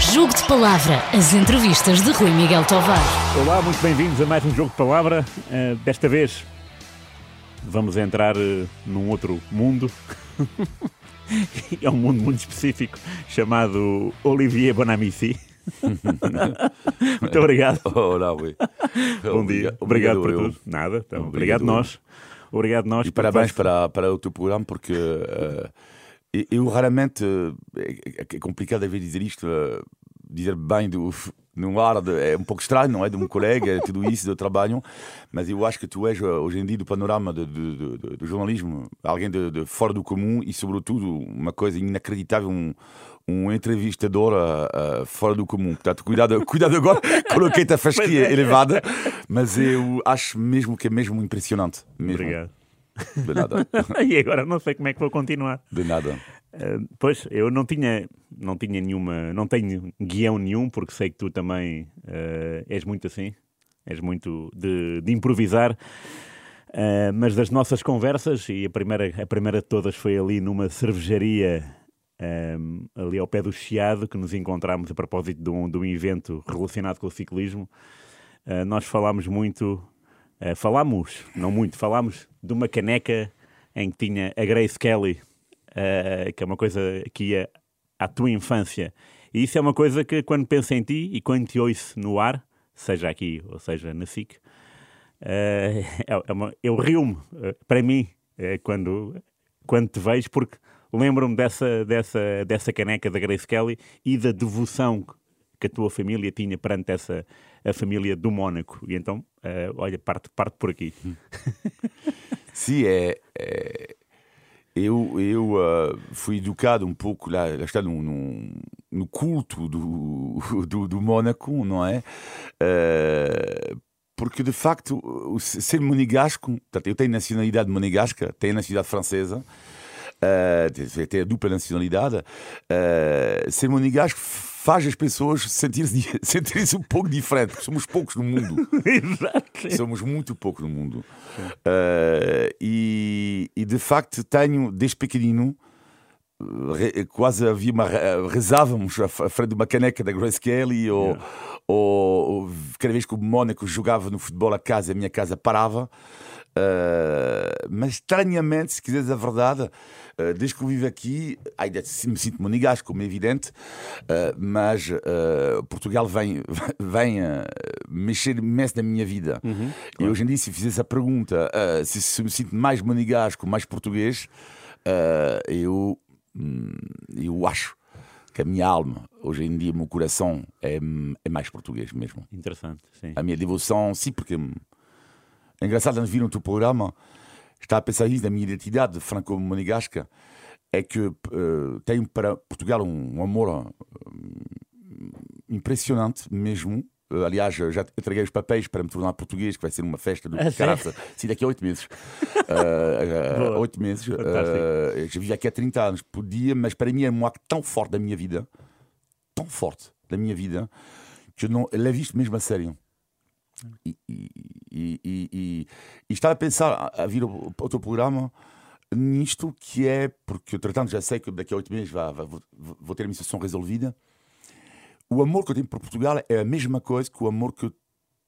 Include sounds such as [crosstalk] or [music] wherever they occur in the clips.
Jogo de Palavra, as entrevistas de Rui Miguel Tovar. Olá, muito bem-vindos a mais um Jogo de Palavra. Uh, desta vez vamos entrar uh, num outro mundo. [laughs] é um mundo muito específico chamado Olivier Bonamici. [laughs] muito obrigado. Olá, Rui. Bom dia. Obrigado, obrigado por tudo. Nada. Então, obrigado, obrigado nós. Obrigado nós. E parabéns para, para o teu programa, porque uh, eu raramente. É, é complicado de dizer isto, uh, dizer bem do, [laughs] num ar de, é um pouco estranho, não é? De um colega, tudo isso, do trabalho, mas eu acho que tu és hoje em dia do panorama do, do, do, do jornalismo, alguém de, de, fora do comum e, sobretudo, uma coisa inacreditável, um, um entrevistador uh, uh, fora do comum. Portanto, cuidado, [laughs] cuidado agora, coloquei-te a fasquia é. elevada, mas eu acho mesmo que é mesmo impressionante. Mesmo. Obrigado. [laughs] De nada. [laughs] e agora não sei como é que vou continuar. De nada. Uh, pois, eu não tinha, não tinha nenhuma, não tenho guião nenhum, porque sei que tu também uh, és muito assim, és muito de, de improvisar. Uh, mas das nossas conversas, e a primeira, a primeira de todas foi ali numa cervejaria um, ali ao pé do Chiado, que nos encontramos a propósito de um, de um evento relacionado com o ciclismo. Uh, nós falámos muito, uh, falámos, não muito, falámos de uma caneca em que tinha a Grace Kelly, uh, que é uma coisa que ia à tua infância. E isso é uma coisa que, quando penso em ti e quando te ouço no ar, seja aqui ou seja na SIC, [laughs] é, é uma, eu rio-me, para mim, quando, quando te vejo, porque lembro-me dessa, dessa, dessa caneca da Grace Kelly e da devoção que a tua família tinha perante essa a família do Mónaco. E então, uh, olha, parte, parte por aqui. [laughs] Sim, é, é, eu, eu uh, fui educado um pouco lá, lá está no, no, no culto do, [laughs] do, do, Mónaco, não é? Uh, porque de facto, ser monegasco, eu tenho nacionalidade monegasca, tenho nacionalidade francesa uh, tem a dupla nacionalidade, uh, ser monegasco faz as pessoas [laughs] sentirem-se sentir um pouco diferente, porque somos poucos no mundo. [laughs] Exato. Somos muito poucos no mundo. Uh, e, e, de facto tenho, desde pequenino, quase havia uma, rezávamos à frente de uma caneca da Grace Kelly ou, yeah. ou, ou, cada vez que o Mónaco jogava no futebol a casa, a minha casa parava Uh, mas estranhamente, se quiseres a verdade, uh, desde que eu vivo aqui, ainda me sinto monegasco, como é evidente, uh, mas Portugal vem, [laughs] vem mexer imenso na minha vida. Uhum, claro. E hoje em dia, se fizesse a pergunta se, se, me sinto mais monegasco, mais português, eu, hum, eu acho que a minha alma, hoje em dia, o meu coração é, é mais português mesmo. Interessante, sim. A minha devoção, sim, porque é engraçado, antes de vir no teu programa, estava a pensar isso da minha identidade franco-monegasca, é que uh, tenho para Portugal um, um amor uh, impressionante mesmo. Uh, aliás, já entreguei os papéis para me tornar português, que vai ser uma festa do ah, caraça. Sim, daqui a oito meses. [laughs] Oito meses. já vivo aqui há 30 anos por dia, mas para mim é um acto tão forte da minha vida, tão forte da minha vida, que eu não levo isto mesmo a sério. E, e, e, e, estava a pensar a vir ao teu programa nisto que é, porque entretanto já sei que daqui a oito meses vá, vá, vou, vou ter a minha situação resolvida. O amor que eu tenho por Portugal é a mesma coisa que o amor que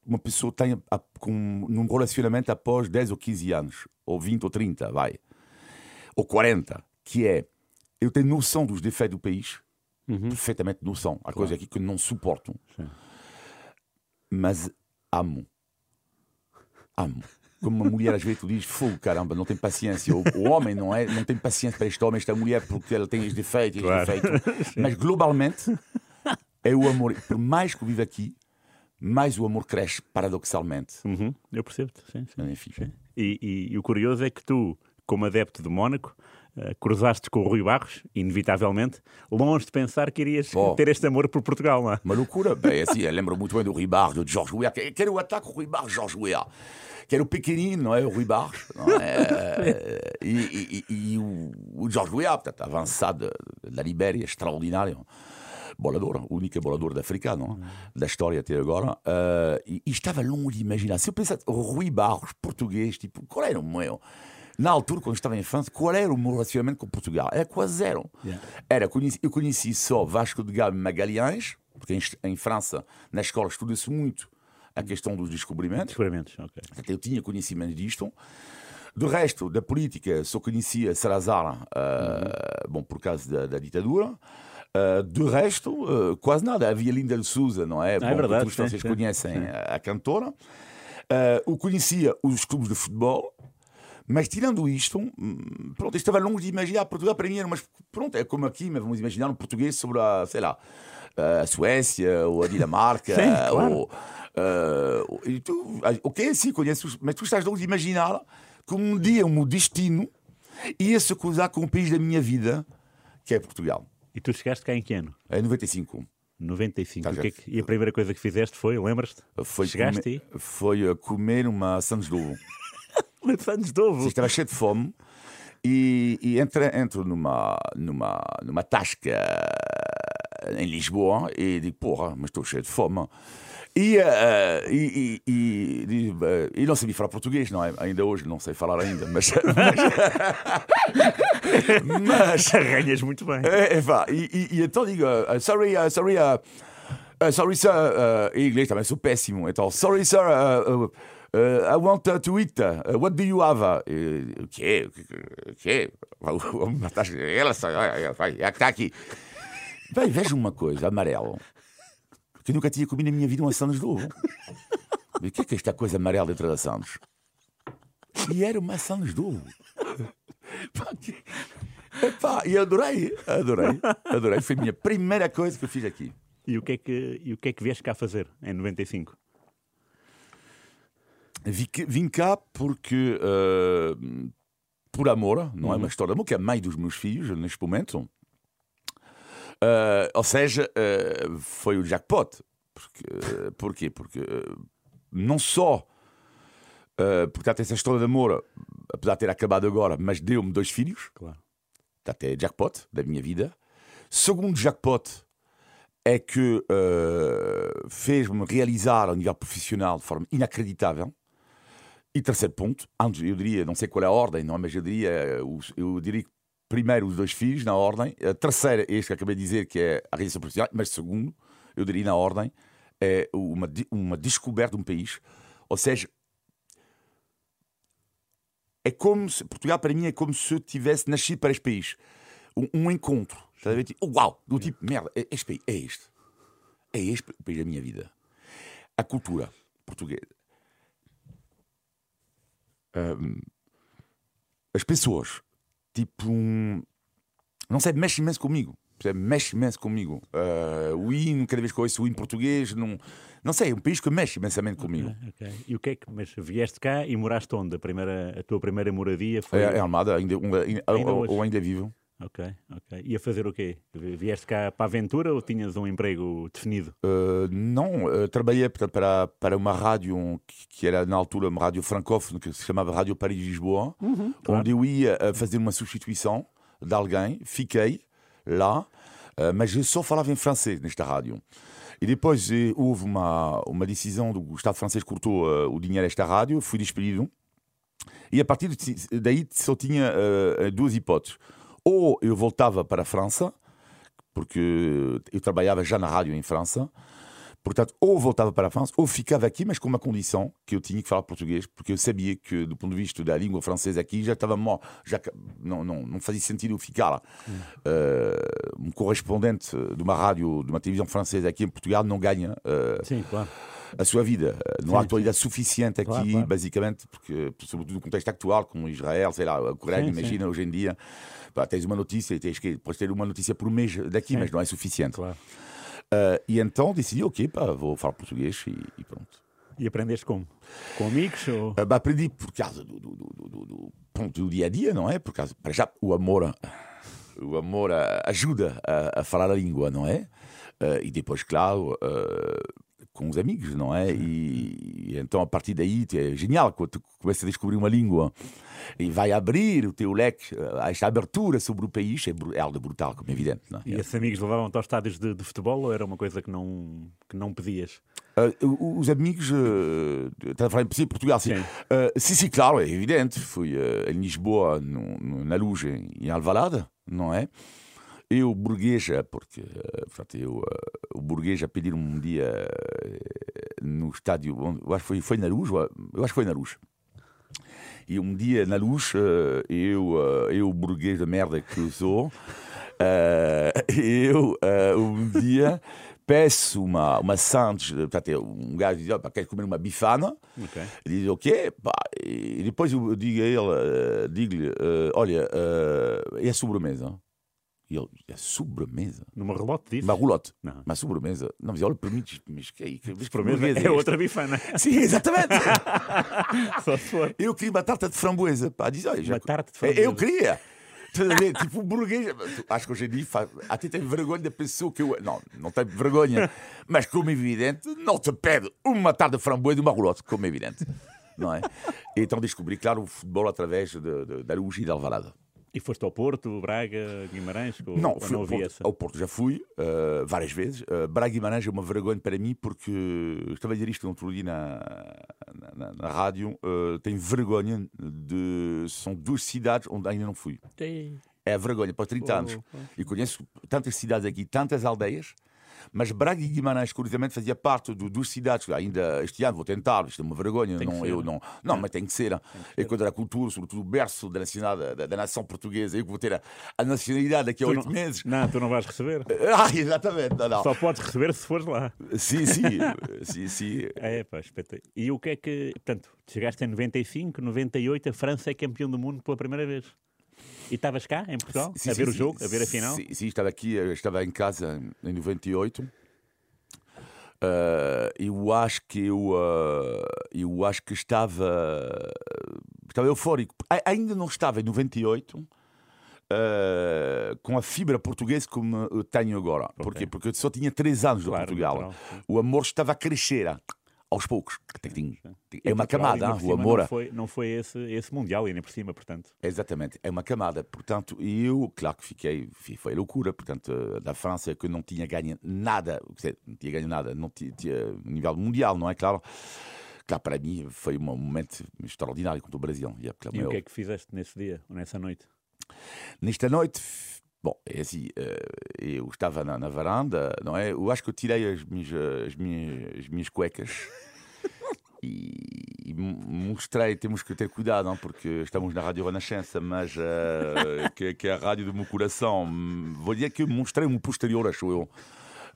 uma pessoa tem a, com, num relacionamento após 10 ou 15 anos, ou 20 ou 30, vai, ou 40, que é eu tenho noção dos defeitos do país, uhum. perfeitamente noção. Há claro. coisas aqui que não suporto. Sim. Mas amo. Amo. Como uma mulher às vezes tu dizes, fogo, caramba, não tem paciência. O, o, homem não é, não tem paciência para este homem, esta mulher, porque ela tem este defeito, este claro. defeito. [laughs] Mas globalmente é o amor. Por mais que eu viva aqui, mais o amor cresce, paradoxalmente. Uhum, eu percebo-te, sim. sim. Enfim. sim. E, e, e, o curioso é que tu, como adepto de Mónaco, uh, cruzaste com o Rui Barros, inevitavelmente, longe de pensar que irias oh. ter este amor por Portugal, não é? Uma loucura. Bem, assim, eu lembro muito bem do Rui Barros, do Jorge Weah. Que era o ataque Rui Barros, Jorge Weah. Que era o pequenino, não é? O Rui Barros. É? [laughs] e, e, e, o, o Jorge Weah, portanto, avançado da Libéria, extraordinário bolador, o único bolador africano da história até agora, uh, e, e, estava longe de imaginar. Se eu pensasse, Rui Barros, português, tipo, qual era o meu? Na altura, quando estava em infância, qual era o meu relacionamento com Portugal? Era quase zero. Yeah. Era, eu conheci só Vasco de Gama Magalhães, porque em, França, na escola, estuda-se muito a questão dos descobrimentos. Descobrimentos, ok. Eu tinha conhecimento disto. Do resto, da política, só conhecia Salazar, uh, uhum. bom, por causa da, da ditadura. Uh, do resto, uh, quase nada. Havia Linda de Souza, não é? Ah, é verdade. Todos vocês conhecem sim. A, a, cantora. Uh, o conhecia os clubes de futebol. Mas tirando isto, hum, pronto, estava longe de imaginar Portugal para mim era, mas pronto, é como aqui, mas vamos imaginar um português sobre a, sei lá, a Suécia ou a Dinamarca. [laughs] Sim, claro. ou, uh, e tu, ok, sim, conheço, mas tu estás longe de imaginar que um dia o meu destino ia se cruzar com o país da minha vida, que é Portugal. E tu chegaste cá em que ano? Em 95. 95. Tá, e, que, e a primeira coisa que fizeste foi, lembras-te? Foi Chegaste comer, Foi comer uma Santos de ovo. De ovo? Estava cheio de fome e, e entro, entro numa, numa, numa tasca em Lisboa e digo, porra, mas estou cheio de fome. E, uh, e, e, e, uh, e, não sabia falar português, não é? Ainda hoje não sei falar ainda, mas. [laughs] mas, mas [laughs] arranhas muito bem. É, é, e, e, então digo, uh, sorry, uh, sorry, sorry, sir. Em inglês também sou péssimo. Então, sorry, sir. Uh, uh, Uh, I want uh, to eat. Uh, what do you have? O quê? O quê? Ela vai, está aqui. Vai, veja uma coisa, amarelo que eu nunca tinha comido na minha vida uma Santos de ovo. o que é que é esta coisa amarela dentro da Santos? E era uma Santos de ovo. Epá, e adorei, adorei, adorei. Foi a minha primeira coisa que eu fiz aqui. E o que é que, e o que, é que vieste cá fazer em 95? Vim, cá porque, uh, por amor, não uhum. é uma história de amor, que é a mãe dos meus filhos neste momento. Uh, ou seja, uh, foi o jackpot. Porque, uh, porquê? Porque não só uh, tem essa história de amor, apesar de ter acabado agora, mas deu-me dois filhos. Claro. Até jackpot da minha vida. Segundo jackpot é que fez-me realizar a nível profissional de forma inacreditável. E terceiro ponto, antes eu diria, não sei qual é a ordem, não é? mas eu diria, eu diria primeiro os dois filhos, na ordem. A terceira, este que acabei de dizer, que é a realização profissional. Mas segundo, eu diria na ordem, é uma, uma descoberta de um país. Ou seja, é como se, Portugal para mim é como se eu tivesse nascido para este país. Um, um encontro. Tipo, uau! Do tipo, merda, é, este país é este. É este o país da minha vida. A cultura portuguesa. Um, as pessoas tipo um. Não sei, mexe imenso comigo. Mexe imenso comigo. Uh, o hino, cada vez que ouço o hino português, não, não sei, é um país que mexe imensamente comigo. Okay, okay. E o que é que. Mas vieste cá e moraste onde? A, primeira, a tua primeira moradia foi. É, é Almada, ainda, ainda, ainda ou, ou ainda vivo. Ok, ok. E a fazer o quê? Vieste cá para a aventura ou tinhas um emprego definido? Uh, não, uh, trabalhei para, para uma rádio que, que, era na altura uma rádio francófona que se chamava Rádio Paris de Lisboa, uhum, claro. onde eu ia fazer uma substituição de alguém, fiquei lá, uh, mas eu só falava em francês nesta rádio. E depois houve uma, uma decisão do Estado francês cortou o dinheiro desta rádio, fui despedido. E a partir daí só tinha duas hipóteses ou eu voltava para a França, porque eu trabalhava já na rádio em França, Portanto, ou voltava para a França, ou ficava aqui, mas com uma condição que eu tinha que falar português, porque eu sabia que, do ponto de vista da língua francesa aqui, já estava mal, já não, não, não fazia sentido eu ficar lá. Hum. Uh, um correspondente de uma rádio, de uma televisão francesa aqui em Portugal não ganha uh, Sim, claro. a sua vida. Não há atualidade suficiente aqui, claro, claro. basicamente, porque, sobretudo no contexto atual, como Israel, sei lá, a Coreia, sim, imagina, sim. hoje em dia, pá, tens uma notícia tens que podes ter uma notícia por mês daqui, sim. mas não é suficiente. Claro. Uh, e então decidi, ok, pá, vou falar português e, e, pronto. E aprendeste como? Com amigos? Ou... Uh, bah, aprendi por causa do, do, do, do, pronto, do dia a dia, não é? Por causa, para já, o amor, o amor ajuda a, a falar a língua, não é? Uh, e depois, claro, com os amigos, não é? E, e, então a partir daí é genial quando tu começas a descobrir uma língua e vai abrir o teu leque, eh, esta abertura sobre o país é, é algo brutal, como é evidente. É? E esses amigos levavam-te aos estádios de, de, futebol ou era uma coisa que não, que não pedias? Uh, os amigos, uh, estás a falar em Portugal, sim. Sim. Uh, sim, sim, claro, é evidente. Fui uh, em Lisboa, no, no, na Luz, em Alvalade, não é? Eu, burguesa, porque portanto, eu, o burguesa pedir um dia no estádio, eu acho que foi, foi na luz, eu acho que foi na luz. E um dia na luz, eu, eu burguês de merda que sou, [laughs] eu um dia peço uma, uma sandes, portanto, um gajo diz, oh, quer comer uma bifana? Okay. Ele diz, ok. Pá, e depois eu digo a ele, digo-lhe, olha, é a sobremesa. E ele, é sobremesa? Numa relote disso? Uma relote. Não. Uma sobremesa. Não, mas olha, permites, mas que é que sobremesa é, é outra bifana. [laughs] Sim, exatamente. [laughs] Só se for. Eu queria uma tarta de framboesa. Pá, diz, olha, já... Uma tarta de framboesa. Eu queria. tipo, burguês. Acho que hoje em dia até tem vergonha da pessoa que eu. Não, não tem vergonha. Mas, como é evidente, não te pede uma tarde de framboesa e uma relote, como é evidente. Não é? Então descobri, claro, o futebol através de, de, da luz e da alvarada. E foste ao Porto, Braga, Guimarães? Ou, não, fui não ao, Porto, ao Porto já fui uh, várias vezes. Uh, Braga e Guimarães é uma vergonha para mim porque estava a dizer isto no outro dia na, na, na rádio. Uh, tenho vergonha de. São duas cidades onde ainda não fui. Sim. É vergonha, para 30 oh, anos. Oh. E conheço tantas cidades aqui, tantas aldeias mas Braga e Guimarães, curiosamente, fazia parte do, dos cidades. Ainda este ano vou tentar, isto é uma vergonha. Não, ser, eu não, não, é. mas tem que ser. É quando a cultura, sobretudo o berço da, nacionalidade, da, da, nação portuguesa. Eu vou ter a, a nacionalidade daqui a oito meses. Não, tu não vais receber. [laughs] Ah, exatamente. Não, não. Só podes receber se fores lá. Sim, sim. [laughs] sim, sim. É, pá. E o que é que. Portanto, chegaste em 95, 98, a França é campeão do mundo pela primeira vez. E estavas cá, em Portugal, sim, a ver sim, o jogo, sim, a ver a final? Sim, sim, estava aqui, estava em casa em 98. Uh, eh, eu acho que eu, uh, eu acho que estava, estava eufórico. ainda não estava em 98 uh, eh, com a fibra portuguesa como eu tenho agora. Okay. Porquê? Porque eu só tinha 3 anos claro, de Portugal. O amor estava a crescer aos poucos. É uma camada, o amor. Não foi, não foi esse, esse Mundial, e nem por cima, portanto. Exatamente, é uma camada. Portanto, eu, claro que fiquei, foi loucura. Portanto, da França, que não tinha ganho nada, não tinha ganho nada, não tinha, tinha nível mundial, não é claro? Claro, para mim foi um momento extraordinário contra o Brasil. E, e o que é que fizeste nesse dia, ou nessa noite? Nesta noite, Bom, é assim, eu estava na, na, varanda, não é? Eu acho que eu tirei as minhas, as minhas, as minhas cuecas [laughs] e, e, mostrei, temos que ter cuidado, não? porque estamos na Rádio Renascença, mas uh, [laughs] que, que, é a rádio do meu coração. Vou dizer que mostrei o posterior, acho eu.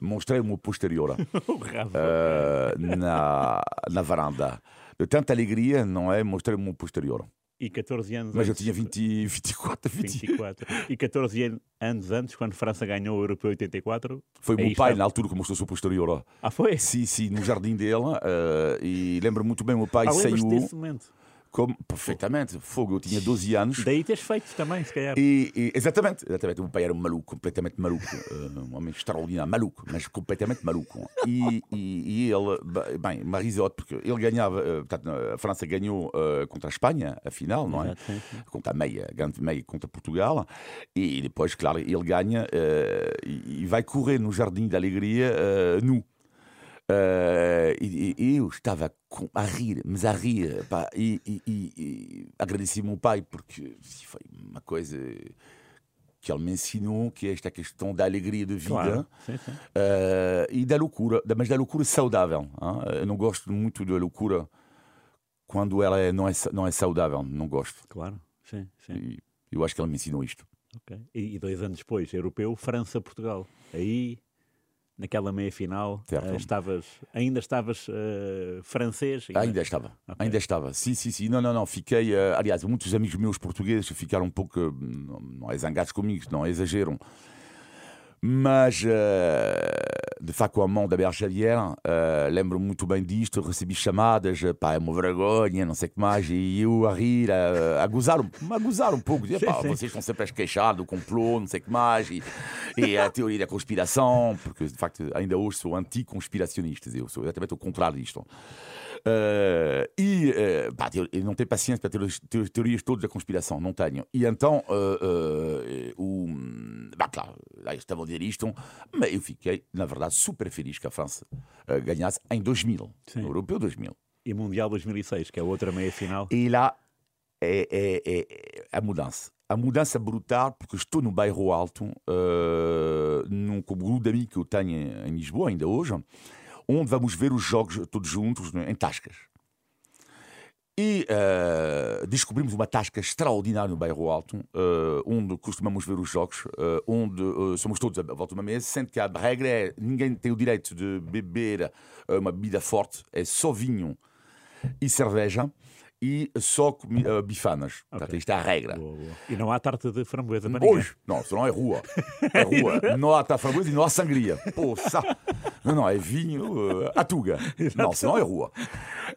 Mostrei [laughs] o posterior uh, na, na varanda. De tanta alegria, não é? Mostrei o posterior. E 14 anos Mas antes, eu tinha 20, 24, 20. 24. E 14 [laughs] anos antes, quando a França ganhou o Europeu 84. Foi o meu pai, estava... na altura, que mostrou o seu posterior. Ah, foi? Sim, sim, no jardim dele. Uh, e lembro muito bem, o meu pai ah, saiu. desse momento? Como, perfeitamente, fogo, eu tinha 12 anos. Daí teres feito também, se calhar. E, e, exatamente, exatamente. O meu pai era um maluco, completamente maluco. Uh, [laughs] um homem extraordinário, maluco, mas completamente maluco. E, e, e ele, bem, Marisotte, porque ele ganhava, uh, portanto, a França ganhou uh, contra a Espanha, a final, não é? Exato. Contra a meia, grande meia contra Portugal. E depois, claro, ele ganha e, vai correr no Jardim da Alegria nu. Uh, e, e, eu estava com, a rir, mas a rir, pá, e, e, e agradeci ao meu pai porque foi uma coisa que ele me ensinou, que é esta questão da alegria de vida claro. sim, sim. Uh, e da loucura, mas da loucura saudável. Hein? Eu não gosto muito da loucura quando ela é, não, é, não é saudável, não gosto. Claro, sim, sim. E eu acho que ele me ensinou isto. Okay. E, dois anos depois, europeu, França-Portugal. Aí naquela meia final uh, estavas ainda estavas uh, francês? Ainda, ainda estava okay. ainda estava. Sim sim sim. Não não não fiquei uh, aliás muitos amigos meus portugueses ficaram um pouco não, não é zangados comigo não exageram mas, de facto, a mão da Bergelier, uh, lembro muito bem disto, recebi chamadas, pá, é uma vergonha, não sei o que mais, e eu a rir, a, a gozar, a gozar um pouco, dizia, pá, vocês estão sempre a esqueixar do complô, não sei o que mais, e, e, a teoria da conspiração, porque, de facto, ainda hoje sou anticonspiracionista, eu sou exatamente o contrário disto. Uh, e uh, pá, eu não tenho paciência para ter teorias todas da conspiração, não tenho. E então, o, bah, claro, estavam a dizer isto, mas eu fiquei, na verdade, super feliz que a França ganhasse em 2000, Sim. no Europeu 2000. E Mundial 2006, que é outra meia final. E lá é, é, é, a mudança. a mudança brutal, porque estou no bairro alto, uh, num grupo de amigos que eu tenho em Lisboa, ainda hoje, onde vamos ver os jogos todos juntos em tascas. E uh, descobrimos uma tasca extraordinária no Bairro Alto, uh, onde costumamos ver os jogos, uh, onde somos todos à volta de uma mesa, sendo que a regra é ninguém tem o direito de beber uma bebida forte, é só vinho e cerveja e só uh, bifanas. Okay. Portanto, isto é a regra. Boa, boa. E não há tarta de framboesa para Hoje, não, senão é rua. [laughs] É rua. não há tarta de framboesa e não há sangria. Poxa. Não, não, é vinho, uh, atuga. Não, senão é rua.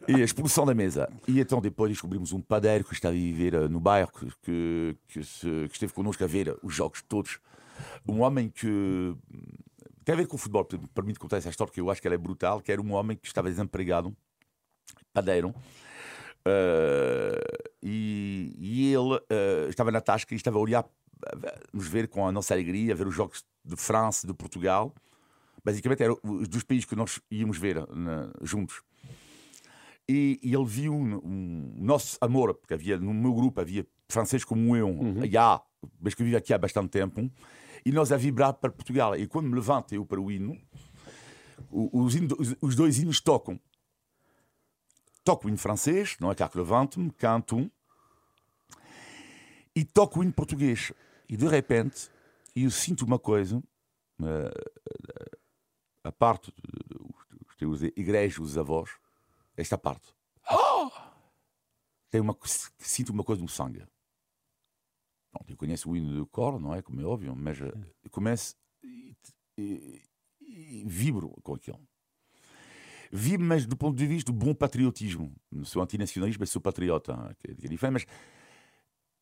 E a expulsão da mesa. E então depois descobrimos um padeiro que estava a viver uh, no bairro, que, que, se, que esteve connosco a ver os jogos todos. Um homem que tem a ver com o futebol, permite contar essa história, que eu acho que ela é brutal, que era um homem que estava desempregado, padeiro, Uh, e, e, ele uh, estava na tasca e estava a olhar, nos ver com a nossa alegria, a ver os jogos de França, de Portugal. Basicamente, eram os dos países que nós íamos ver na, juntos. E, e, ele viu um, um, nosso amor, porque havia no meu grupo havia franceses como eu, uhum. já, mas que vive aqui há bastante tempo, e nós a vibrar para Portugal. E quando me levanto eu para o hino, os, os, os dois hinos tocam toco hino francês, não é que levanto-me, canto e toco hino português. E de repente eu sinto uma coisa, uh, a parte dos teus igrejas, os avós, esta parte. Oh! Tem uma, sinto uma coisa no sangue. Bom, eu conheço o hino do coro, não é? Como é óbvio, mas uh, começo e, e, e vibro com aquilo vi, mas do ponto de vista do bom patriotismo. Não sou antinacionalista, mas sou patriota, que é, é diferente. Mas,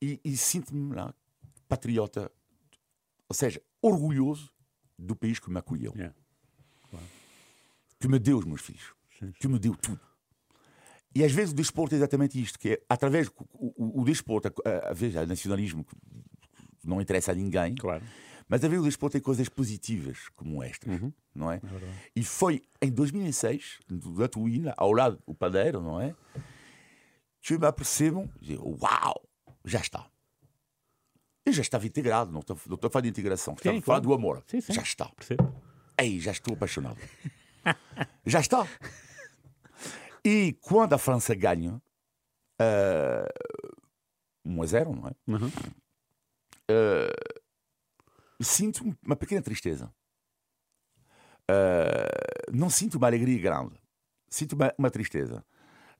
e, e sinto-me lá patriota, ou seja, orgulhoso do país que me acolheu. Yeah. Claro. Que me deu os meus filhos. Sim. Que me deu tudo. E às vezes o desporto é exatamente isto, que é através o, o, o desporto, às vezes o nacionalismo não interessa a ninguém. Claro mas a ver o desporto tem coisas positivas como estas, uhum. não é? é e foi em 2006, no Atuína, ao lado do padeiro, não é? Que eu me apercebo, uau, já está. Eu já estava integrado, não estou, não estou a falar de integração, estou a falar do amor. Sim, sim. Já está. Percebo. Aí, já estou apaixonado. [laughs] já está. E quando a França ganha uh, 1 a 0, não é? Uhum. Uh, sinto uma pequena tristeza. Uh, não sinto uma alegria grande, sinto uma, uma tristeza.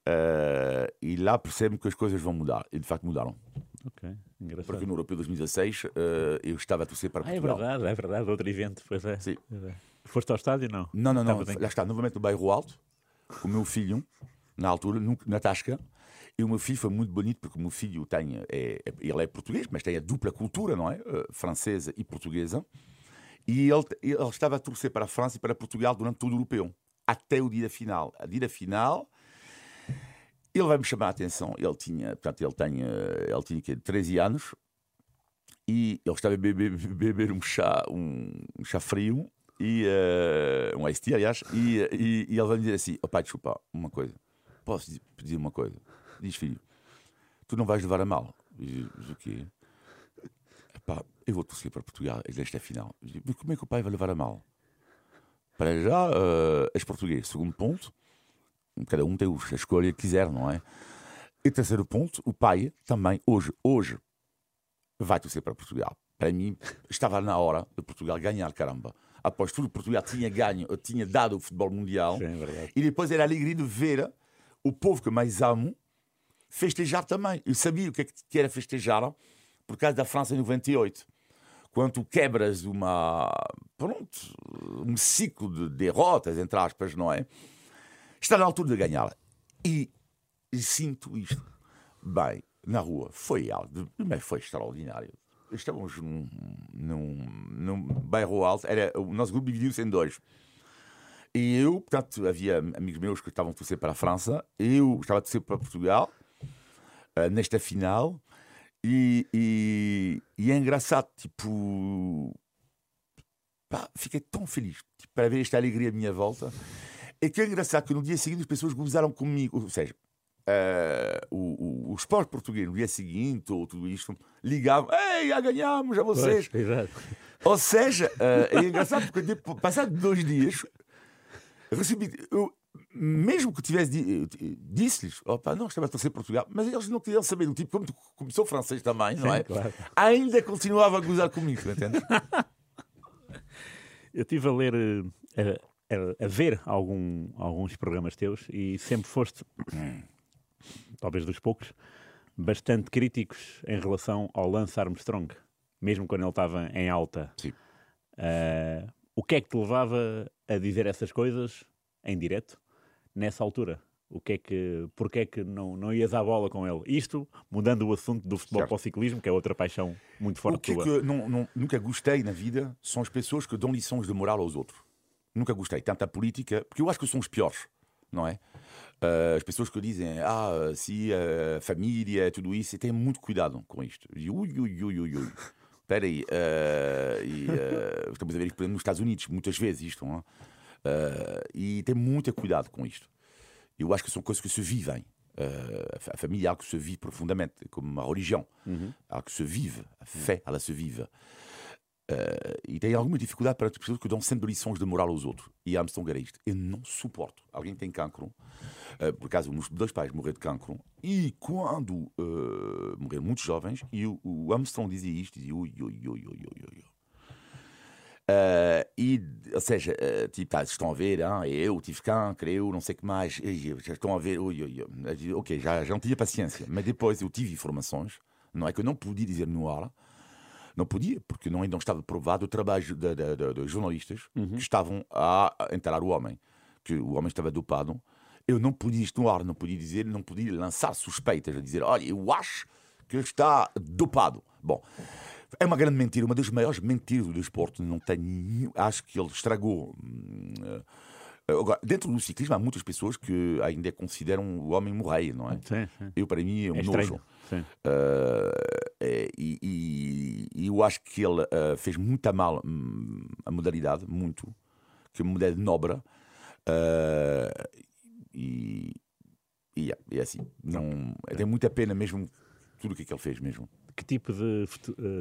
Uh, e lá percebo que as coisas vão mudar. E de facto mudaram. Ok, engraçado. Porque no Europeu 2016 uh, eu estava a torcer para ah, é Portugal. É verdade, é verdade. Outro evento, pois é. Sim. É. Foste ao estádio não? Não, não, não. Lá está, novamente no bairro Alto, com o meu filho, na altura, na Tasca. E o meu filho foi muito bonito porque o meu filho tem, é, é, ele é português, mas tem a dupla cultura, não é? Uh, francesa e portuguesa. E ele, ele estava a torcer para a França e para Portugal durante todo o europeu, até o dia final. A dia final, ele vai me chamar a atenção. Ele tinha, portanto, ele, tem, eh, ele tinha 13 anos e ele estava a beber, [laughs] beber um chá, um, um chá frio e uh, um iced tea, aliás, e, e, e ele vai me dizer assim: pai, desculpa, uma coisa, posso pedir uma coisa? Diz, filho, tu não vais levar a mal. Diz, o quê? Epá, eu vou torcer para Portugal nesta final. Diz, mas como é que o pai vai levar a mal? Para já, uh, és português. Segundo ponto, cada um tem a escolha que quiser, não é? E terceiro ponto, o pai também, hoje, hoje, vai torcer para Portugal. Para mim, estava na hora de Portugal ganhar, caramba. Após tudo, Portugal tinha ganho, tinha dado o futebol mundial. Sim, é e depois era a alegria de ver o povo que mais amo festejar também. Eu sabia o que, é que era festejar por causa da França em 98. Quando quebras uma, pronto, um ciclo de derrotas, entre aspas, não é? Está na altura de ganhar. E, e sinto isto. Bem, na rua, foi algo, mas foi extraordinário. Estávamos num, num, num bairro alto, era, o nosso grupo dividiu-se em dois. E eu, portanto, havia amigos meus que estavam a torcer para a França, eu estava a torcer para Portugal, uh, nesta final. E, e, e, é engraçado, tipo. Pá, fiquei tão feliz tipo, para ver esta alegria à minha volta. É que é engraçado que no dia seguinte as pessoas gozaram comigo. Ou seja, uh, o, o, o esporte português no dia seguinte, ou tudo isto, ligava, ei, já ganhamos a vocês. Pois. Ou seja, uh, é engraçado porque depois, passado dois dias, recebi. Eu, mesmo que tivesse disse-lhes, opa, não estava a torcer Portugal, mas eles não queriam saber do tipo, como começou francês também, não é? Claro. Ainda continuava a gozar comigo, entende? [laughs] Eu estive a ler, a, a, a, ver algum, alguns programas teus e sempre foste, [coughs] talvez dos poucos, bastante críticos em relação ao Lance Armstrong, mesmo quando ele estava em alta. Sim. Uh, o que é que te levava a dizer essas coisas em direto nessa altura? O que é que, porque é que não, não ias à bola com ele? Isto, mudando o assunto do futebol certo. para o ciclismo, que é outra paixão muito forte. O que, que não, não, nunca gostei na vida são as pessoas que dão lições de moral aos outros. Nunca gostei. Tanto a política, porque eu acho que são os piores, não é? Uh, as pessoas que dizem, ah, se a família, tudo isso, e tenham muito cuidado com isto. E, ui, ui, ui, ui, ui. Espera aí, uh, e, uh, estamos a ver isto nos Estados Unidos, muitas vezes isto, não é? E tem muito cuidado com isto. Eu acho que são coisas que se vivem. a família é algo que se vive profundamente, como a religião, uhum. algo que se vive, a fé, ela se vive. Uh, e tem alguma dificuldade para as pessoas que dão sempre lições de moral aos outros. E Armstrong era isto. Eu não suporto. Alguém tem cancro, uh, por acaso, meus dois pais morreram de cancro, e quando uh, morreram muito jovens, e o, o, Armstrong dizia isto, dizia ui, ui, ui, ui, ui, ui. Uh, e, ou seja, uh, tipo, tá, estão a ver, ah, eu tive cancro, eu não sei o que mais, já estão a ver, ui, ui, ui. ok, já, já não tinha paciência, mas depois eu tive informações, não é que eu não podia dizer no ar, não podia, porque não, ainda não estava provado o trabalho dos jornalistas uhum. que estavam a enterrar o homem, que o homem estava dopado. Eu não podia isto no ar, não podia dizer, não podia lançar suspeitas, a dizer, olha, eu acho que ele está dopado. Bom, é uma grande mentira, uma das maiores mentiras do desporto. Não tenho, acho que ele estragou. Uh, Agora, dentro do ciclismo há muitas pessoas que ainda consideram o homem morrer, não é? Sim, sim. Eu, para mim, é um é nojo. Uh, é, e, e, e, eu acho que ele uh, fez muito a mal hum, a modalidade, muito, que é uma modalidade nobre. Uh, e, e é, é, assim, não, tem muita pena mesmo tudo o que, é que ele fez mesmo. Que tipo de,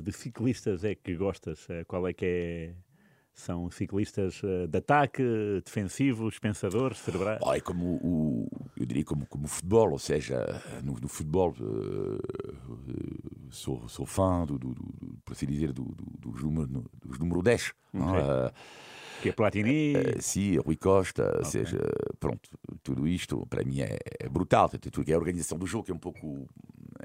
de ciclistas é que gostas? Qual é que é são ciclistas uh, de ataque, defensivos, pensadores, cerebrais? Oh, é como o, eu diria como, como o futebol, ou seja, no, no futebol uh, sou, sou fã, do, do, do, por assim dizer, do, do, dos, número, dos número 10. Okay. Uh, que é Platini? Sim, Rui Costa, okay. ou seja, pronto, tudo isto para mim é, é brutal. Tudo que é a organização do jogo, que é um pouco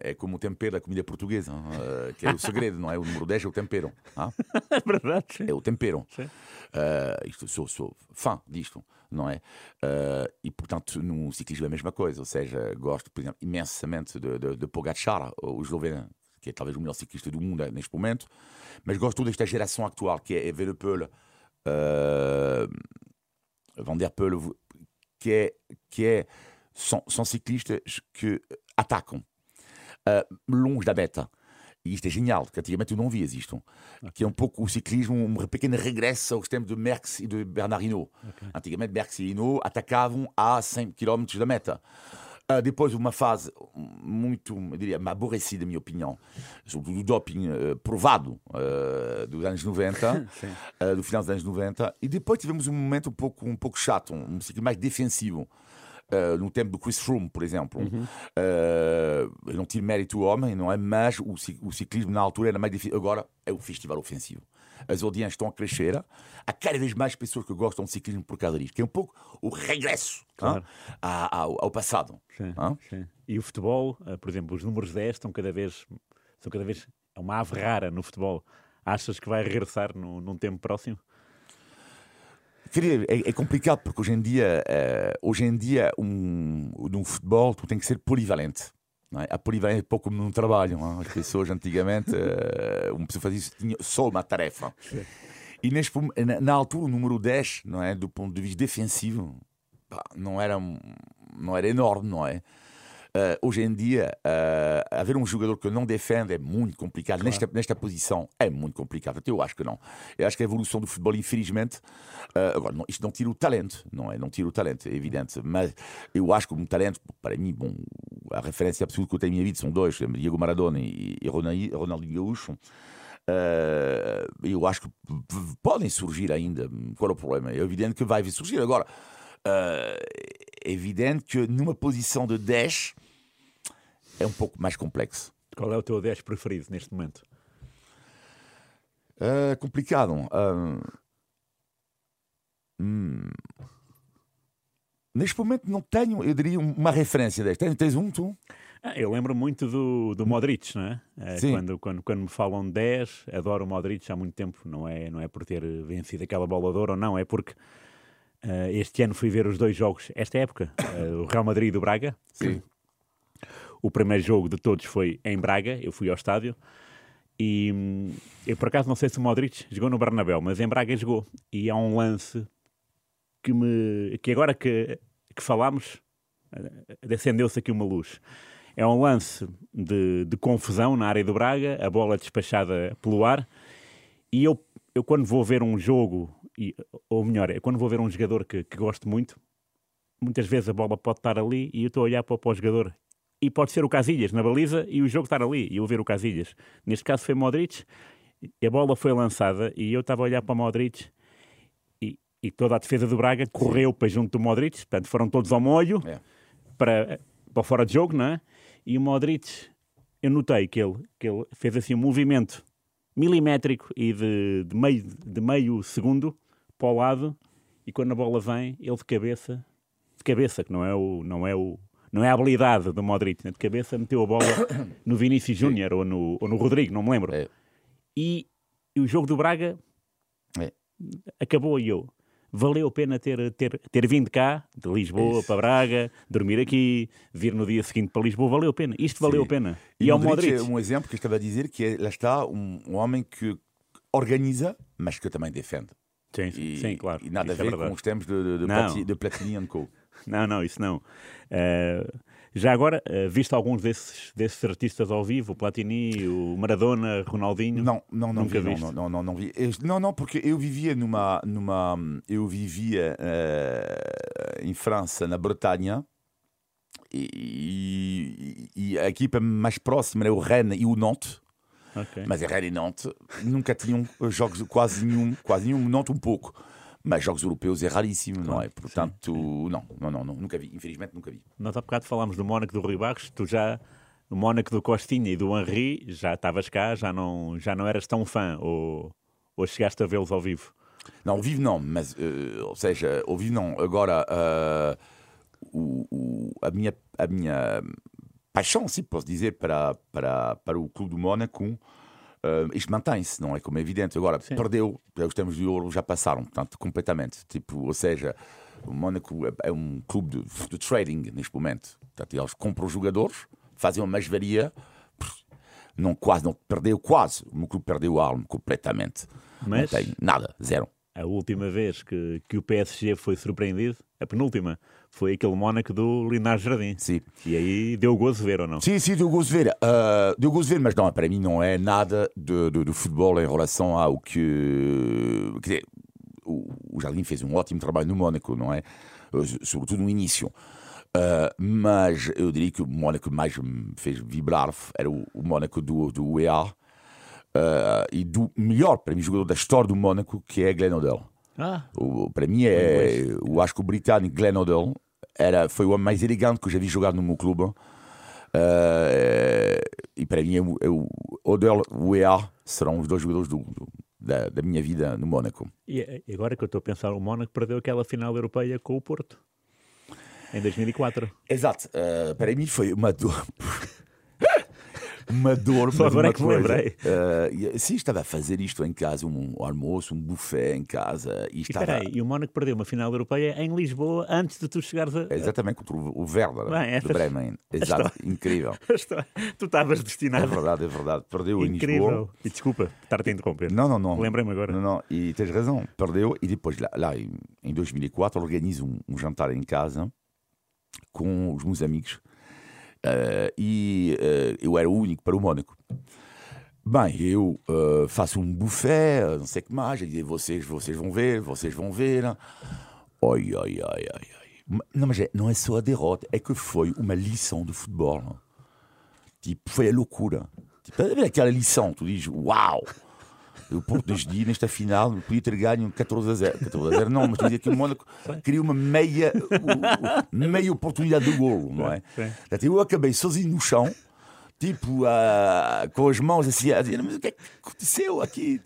é como o tempero da comida portuguesa, uh, que é o segredo, não é? O número 10 é o tempero. [laughs] É verdade. Sim. É o tempero. Uh, isto, sou, sou fã disto, não é? Uh, e portanto, no ciclismo é a mesma coisa, ou seja, gosto, por exemplo, imensamente de, de, de Pogacar, o esloveno, que é talvez o melhor ciclista do mundo neste momento, mas gosto desta geração atual, que é Evenepoel, uh, Van der Poel, que é, que é são, são ciclistas que atacam uh, longe da meta. E isto é genial, que antigamente tu não vias isto. Que é um pouco o ciclismo, um pequeno regresso aos tempos de Merckx e de Bernard Hinault. Okay. Antigamente, Merckx e Hinault atacavam a 100 km da meta. Uh, depois, uma fase muito, eu diria, aborrecida, na minha opinião, sobretudo do doping uh, provado uh, dos anos 90, [laughs] do final dos anos 90. E depois tivemos um momento um pouco, um pouco chato, um ciclo mais defensivo. Uh, no tempo do Chris Froome, por exemplo. Uhum. Uh, não tiro mérito ao homem, não é? Mas o, o, ciclismo na altura era mais difícil. Agora é o festival ofensivo. As audiências estão a crescer. Há cada vez mais pessoas que gostam de ciclismo por causa disto, que é um pouco o regresso claro. ao, ao, passado. Sim, sim. E o futebol, uh, por exemplo, os números 10 estão cada vez. São cada vez é uma ave rara no futebol. Achas que vai regressar no, num tempo próximo? É, é, complicado porque hoje em dia, uh, hoje em dia um, num futebol, tu tem que ser polivalente. É? A polivalência é pouco como no trabalho. Não é? As pessoas antigamente, uh, uma pessoa fazia isso, tinha só uma tarefa. E neste, na, na, altura, o número 10, não é? do ponto de vista defensivo, pá, não, era, não era enorme, não é? Uh, hoje em dia, uh, haver um jogador que não defende é muito complicado. Claro. Nesta, nesta posição é muito complicado. Até eu acho que não. Eu acho que a evolução do futebol, infelizmente, uh, agora, não, isto não tira o talento, não é? Não tira o talento, é evidente. Mas eu acho que um talento, para mim, bom, a referência absoluta que eu tenho na minha vida são dois: Diego Maradona e, e Ronaldinho Gaúcho. Uh, eu acho que podem surgir ainda. Qual é o problema? É evidente que vai surgir. Agora, uh, é evidente que numa posição de 10 é um pouco mais complexo. Qual é o teu 10 preferido neste momento? Uh, complicado. Hum. Neste momento não tenho, eu diria, uma referência deste. Tens, tens um, tu? Ah, eu lembro muito do, do Modric, não é? é. Quando, quando, quando me falam de 10, adoro o Modric há muito tempo. Não é, não é por ter vencido aquela bola de ouro ou não, é porque uh, este ano fui ver os dois jogos, esta época, uh, o Real Madrid e do Braga. Sim. O primeiro jogo de todos foi em Braga, eu fui ao estádio. E eu por acaso não sei se o Modric jogou no Bernabéu, mas em Braga jogou. E há um lance que me que agora que, que falámos, acendeu-se aqui uma luz. É um lance de, de, confusão na área do Braga, a bola despachada pelo ar. E eu, eu quando vou ver um jogo, e, ou melhor, é quando vou ver um jogador que, que gosto muito, muitas vezes a bola pode estar ali e eu estou a olhar para, para o jogador. E pode ser o Casilhas na baliza e o jogo estar ali e eu ver o Casilhas. Neste caso foi Modric, a bola foi lançada e eu estava a olhar para Modric e, e toda a defesa do Braga correu para junto do Modric, portanto foram todos ao molho é. para, para fora de jogo, não é? E o Modric, eu notei que ele, que ele fez assim um movimento milimétrico e de, de, meio, de meio segundo para o lado, e quando a bola vem, ele de cabeça, de cabeça, que não é o. Não é o não é a habilidade do Modric, né? de cabeça meteu a bola [coughs] no Vinícius Júnior ou no, ou no Rodrigo, não me lembro. É. E, e, o jogo do Braga é. acabou e eu valeu a pena ter, ter, ter vindo cá, de Lisboa Isso. para Braga, dormir aqui, vir no dia seguinte para Lisboa, valeu a pena. Isto valeu Sim. a pena. E, e é o Modric. É um exemplo que eu estava a dizer, que é, lá está um, um homem que organiza, mas que também defende. Sim, e, sim claro. E nada isso a é ver é com os tempos de, de, de Platini Co. Não, não, isso não. Uh, já agora, uh, viste alguns desses, desses artistas ao vivo? O Platini, o Maradona, Ronaldinho? Não, não, não Nunca vi. Não, não, não, não, vi. Eu, não, não, porque eu vivia numa. numa eu vivia uh, em França, na Bretanha. E, e, e, a equipa mais próxima era o Rennes e o Nantes. Okay. Mas a Rennes e Nantes nunca tinham jogos, quase nenhum, quase nenhum, Nantes um pouco. Mas jogos europeus é raríssimo, claro, não é? Portanto, sim, não, não, não, não, nunca vi. Infelizmente nunca vi. Nós há bocado falámos do Mónaco do Rui Barros, tu já, o Mónaco do Costinha e do Henri, já estavas cá, já não, já não eras tão fã, ou, ou chegaste a vê-los ao vivo? Não, ao vivo não, mas, uh, ou seja, ao vivo não. Agora, uh, o, o, a, minha, a minha paixão, se posso dizer, para, para, para o Clube do Mónaco Uh, isto mantém-se, não é como é evidente. Agora, Sim. perdeu, os tempos de ouro já passaram, portanto, completamente. Tipo, ou seja, o Mónaco é, é um clube de, de, trading neste momento. Portanto, eles compram os jogadores, fazem uma mais-valia, não, quase, não perdeu quase. O meu clube perdeu a alma completamente. Mas... Não tem nada, zero. A última vez que, que o PSG foi surpreendido, a penúltima, foi aquele Mónaco do Linares Jardim. Sim. E aí deu gozo ver ou não? Sim, sim, deu gozo ver. Uh, deu gozo ver, mas não, para mim não é nada do, do, do futebol em relação ao que. Quer dizer, o, o Jardim fez um ótimo trabalho no Mónaco, não é? Sobretudo no início. Uh, mas eu diria que o Mónaco mais me fez vibrar era o, o Mónaco do, do UEA uh, e do melhor, para mim, jogador da história do Mónaco, que é Glenn Odell. Ah. O, para mim, é, eu acho que o britânico Glenn Odell era, foi o homem mais elegante que eu já vi jogar no meu clube. Uh, e para mim, eu, eu, Odell e o EA serão os dois jogadores do, do, da, da, minha vida no Mónaco. E agora que eu estou a pensar, o Mónaco perdeu aquela final europeia com o Porto em 2004. Exato. Uh, para mim foi uma dor. [laughs] uma dor. Só agora é que me lembrei. Uh, sim, estava a fazer isto em casa, um, almoço, um buffet em casa. E, estava... e, e o Mónaco perdeu uma final europeia em Lisboa antes de tu chegares a. Exatamente, contra o Werder Bem, de Bremen. [laughs] Exato, incrível. [laughs] tu estavas destinado. É verdade, é verdade. Perdeu incrível. em Lisboa. E desculpa estar-te a interromper. Não, não, não. Lembrei-me agora. Não, não, e tens razão, perdeu. E depois, lá, lá em 2004, organizo um, um jantar em casa com os meus amigos Uh, e uh, eu era o único para o Mónaco. Bem, eu uh, faço um buffet, não sei o que mais, e digo, vocês, vocês vão ver, vocês vão ver. Oi, oi, oi, oi, oi. Não, mas é, não é só a derrota, é que foi uma lição de futebol. Tipo, foi a loucura. Tipo, aquela lição, tu dizes, uau! O Porto deste dia, nesta final, podia ter ganho 14 a 0. 14 a 0 não, mas dizia que o Mónaco queria uma meia, meia oportunidade de golo, não é? Sim. Eu acabei sozinho no chão, tipo, uh, com as mãos assim, a dizer, mas o que é que aconteceu aqui?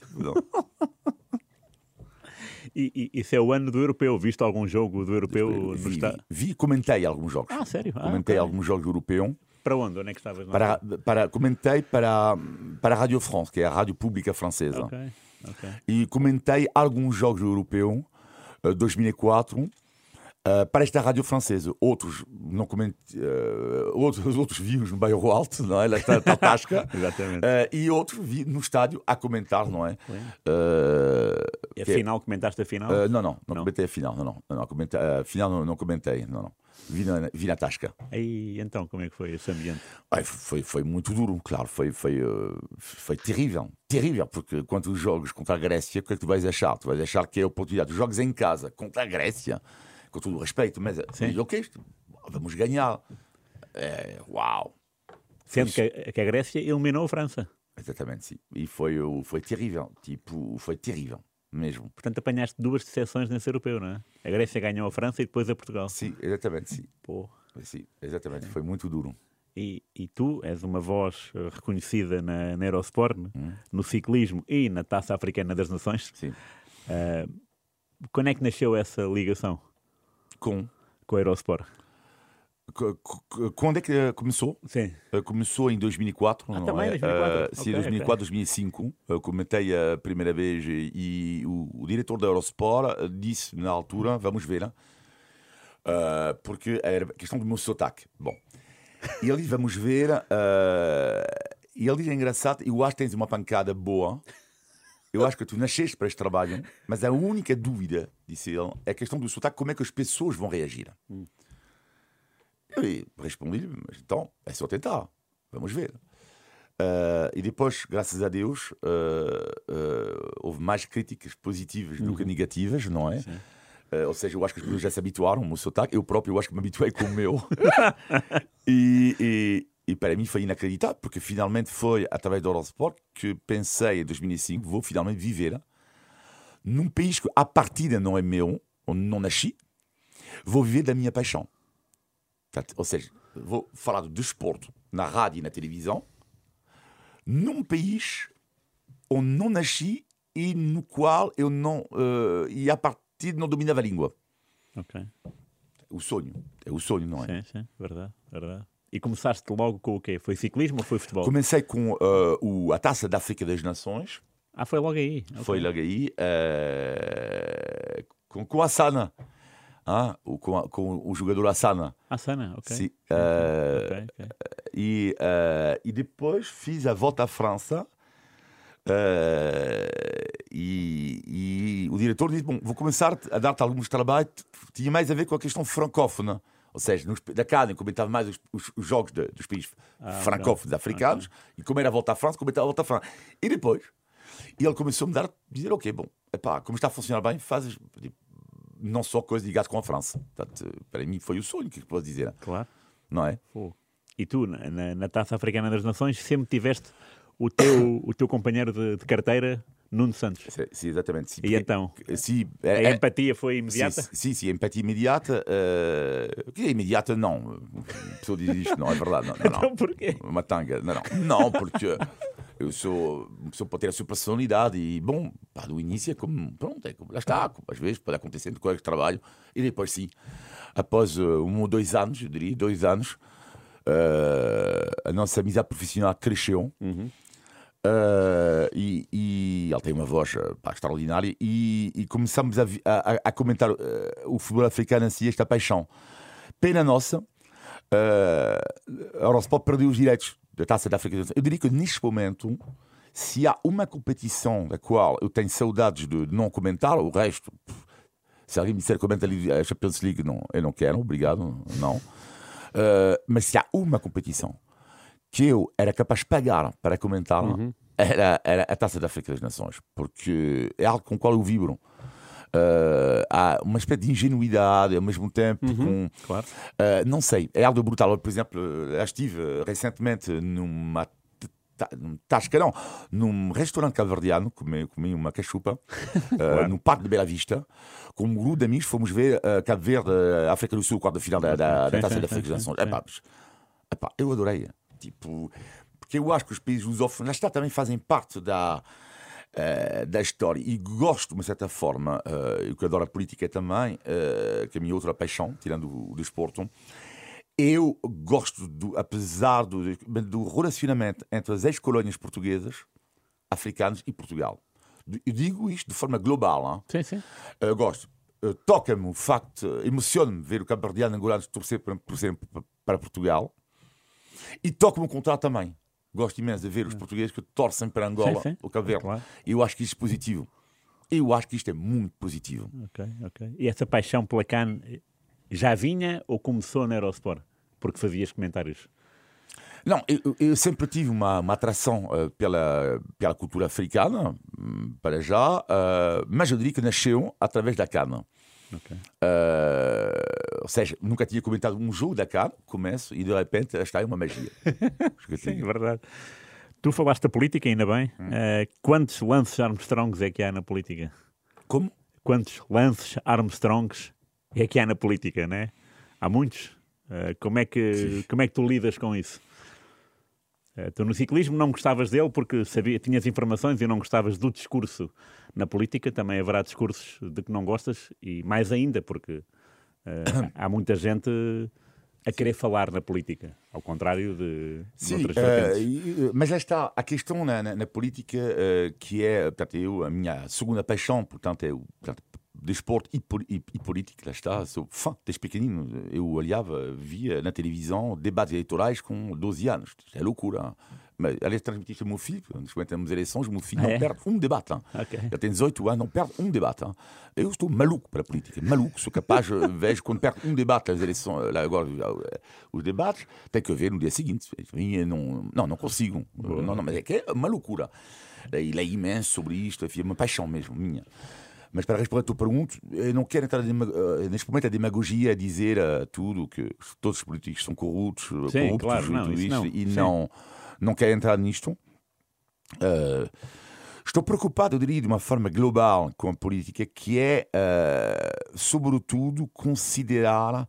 E, e isso é o ano do europeu. Viste algum jogo do europeu vi? Vi, vi, comentei alguns jogos. Ah, sério? Ah, comentei okay. alguns jogos europeus. Para onde? Onde é que estavas? Para, para, comentei para, para a Rádio France, que é a rádio pública francesa. Okay, okay. E comentei alguns jogos europeus, uh, 2004, uh, para esta rádio francesa. Outros, não comentei, uh, outros, outros vi-os no bairro Alto, não é? Lá está a Tasca. [laughs] Exatamente. Uh, e outros vi no estádio a comentar, não é? E a final, comentaste a final? Não, não, não, não, comentei a final, não, não. não, não comentei, a final não, não comentei, não, não vi na, vi na tasca. E então, como é que foi esse ambiente? Ai, foi, foi muito duro, claro, foi, foi, foi terrível. Terrível, porque quando tu jogas contra a Grécia, o que é que tu vais achar? Tu vais achar que é a oportunidade. Tu jogas em casa contra a Grécia, com todo o respeito, mas, mas ok, vamos ganhar. É, uau! Sendo que a, que a Grécia eliminou a França. Exatamente, sim. E foi, foi terrível. Tipo, foi terrível mesmo. Portanto, apanhaste duas decepções nesse europeu, não é? A Grécia ganhou a França e depois a Portugal. Sim, exatamente, sim. Pô. Sim, exatamente, foi muito duro. E, e tu és uma voz eh, reconhecida na, na Eurosport, hum. no ciclismo e na Taça Africana das Nações. Sim. Uh, quando é que nasceu essa ligação? Com? Com a Eurosport. Quando é que começou? Sim. Eh, começou em 2004. Ah, também, é? 2004. Uh, sim, okay, 2004, okay. 2005. Eu comentei a primeira vez e o, o diretor da Eurosport disse na altura, vamos ver, uh, porque era questão do meu sotaque. Bom, e ele vamos ver, uh, e ele diz, é engraçado, eu acho que tens uma pancada boa, eu acho que tu nasceste para este trabalho, mas a única dúvida, disse ele, é a questão do sotaque, como é que as pessoas vão reagir. Hum. Eu respondi-lhe, mas então é só tentar, vamos ver. Uh, e depois, graças a Deus, uh, uh, houve mais críticas positivas uhum. do que uhum. negativas, não é? ou seja, eu acho que as pessoas já se habituaram ao meu sotaque, eu próprio eu acho que me habituei com o meu. [laughs] e, e, e, para mim foi inacreditável, porque finalmente foi através do Eurosport que pensei em 2005, vou finalmente viver num país que, à partida, não é meu, onde não nasci, vou viver da minha paixão. Portanto, ou seja, vou falar do desporto na rádio e na televisão, num país onde não nasci e no qual eu não. Uh, e a partir não dominava a língua. Ok. O sonho. É o sonho, não é? Sim, sim, verdade, verdade. E começaste logo com o quê? Foi ciclismo ou foi futebol? Comecei com uh, o, a Taça da África das Nações. Ah, foi logo aí. Okay. Foi logo aí. Uh, com, com a Sana ah, o, com, a, com, o jogador Asana. Asana, ok. Sim. Uh, okay, okay. E, uh, e depois fiz a volta à França. Uh, e, e, o diretor disse: Bom, vou começar a dar-te alguns trabalhos. Tinha mais a ver com a questão francófona. Ou seja, nos, da casa comentava mais os, os, os jogos de, dos países ah, francófonos africanos. E como era a volta à França, comentava a volta à França. E depois, ele começou a me dar, dizer: Ok, bom, epá, como está a funcionar bem, fazes. Tipo, não só coisa ligada com a França. Portanto, para mim foi o sonho, que posso dizer. Claro. Não é? E tu, na, na, Taça Africana das Nações, sempre tiveste o teu, o teu companheiro de, de carteira Nuno Santos. Sim, sim exatamente. Sim, e então? Sim, é, a empatia foi imediata? Sim, sim, a empatia imediata. Uh, que é imediata, não. A pessoa diz isto, não é verdade. Não, não, não. então porquê? Uma tanga. Não, não. Não, porque eu sou uma pessoa pode ter a sua personalidade e, bom, pá, do início é como, pronto, é como, lá está, como às vezes pode acontecer no colega de trabalho e depois sim, após uh, um ou dois anos, eu diria, dois anos, uh, a nossa amizade profissional cresceu. Uhum. Uh, e, e ele tem uma voz pá, extraordinária e, e começamos a, a, a comentar uh, o futebol africano em si, esta paixão. Pena nossa, uh, a Eurosport perdeu os direitos da Taça da África. Eu diria que neste momento, se há uma competição da qual eu tenho saudades de não comentar, o resto, se alguém me disser comenta a Champions League, não, eu não quero, obrigado, não. Uh, mas se há uma competição que eu era capaz de pagar para comentar, uhum. era, era a Taça da África das Nações, porque é algo com o qual eu vibro. Uh, há uma espécie de ingenuidade ao mesmo tempo uhum, com, claro. uh, não sei, é algo brutal. Por exemplo, eu estive recentemente numa tasca, não, num restaurante cabo-verdiano, comi, comi uma cachupa, [laughs] uh, no Parque de Bela Vista, com um grupo de amigos, fomos ver uh, Cabo Verde, África do Sul, quarto de final da, da, da Taça da África das Nações. Epá, epá, eu adorei. Tipo, porque eu acho que os países lusófonos, lá está, também fazem parte da uh, da história. E gosto, de uma certa forma, uh, eu que adoro a política também, uh, que é a minha outra paixão, tirando o, o desporto, eu gosto, do, apesar do, do relacionamento entre as ex-colónias portuguesas, africanas e Portugal. Eu digo isto de forma global. Hein? Sim, sim. Uh, gosto. Toca-me o facto, emociona-me ver o cabo-verdiano angolano torcer para, torcer para Portugal. E toca-me o contrário também. Gosto imenso de ver os portugueses que torcem para Angola, sim, sim. o Cabo Verde. Claro. Eu acho que isto é positivo. Eu acho que isto é muito positivo. Ok, ok. E essa paixão pela CAN já vinha ou começou na Eurosport? Porque fazias comentários? Não, eu, eu sempre tive uma, uma atração uh, pela, pela cultura africana, hum, para já, uh, mas eu diria que nasceu através da CAN. Okay. Uh, ou seja, nunca tinha comentado um jogo da CAN, começo, e de repente está aí uma magia. [laughs] Sim, é verdade. Tu falaste da política, ainda bem. Hum. Uh, quantos lances Armstrongs é que há na política? Como? Quantos lances Armstrongs é que há na política, né? Há muitos. Uh, como, é que, como é que tu lidas com isso? Uh, tu no ciclismo não gostavas dele porque sabia, tinhas informações e não gostavas do discurso. Na política também haverá discursos de que não gostas e mais ainda porque uh, há muita gente a querer falar na política, ao contrário de, Sim, outras uh, mas já está a questão na, na, na política uh, que é, portanto, eu, a minha segunda paixão, portanto, é portanto, está, sou fã desde pequenino. Eu olhava, via na televisão debates eleitorais com 12 anos. É loucura. Hein? Mas, aliás, transmitiste ao meu filho, quando temos eleições, o meu filho não é? perde um debate. Hein? Okay. Ele tem 18 anos, não perde um debate. Hein? Eu estou maluco para a política, maluco. Sou capaz, vejo quando perde um debate, as eleições, lá agora, os debates, tem que ver no dia seguinte. Não, não, não consigo. Não, não, mas é que é uma loucura. Ele é imenso sobre isto, é uma paixão mesmo, minha. Mas para responder a tua pergunta, eu não quero entrar uh, neste momento a demagogia a dizer uh, tudo que todos os políticos são corruptos, Sim, corruptos claro, não, isto, não. e não, não quero entrar nisto. Uh, estou preocupado, eu diria, de uma forma global com a política, que é, uh, sobretudo, considerar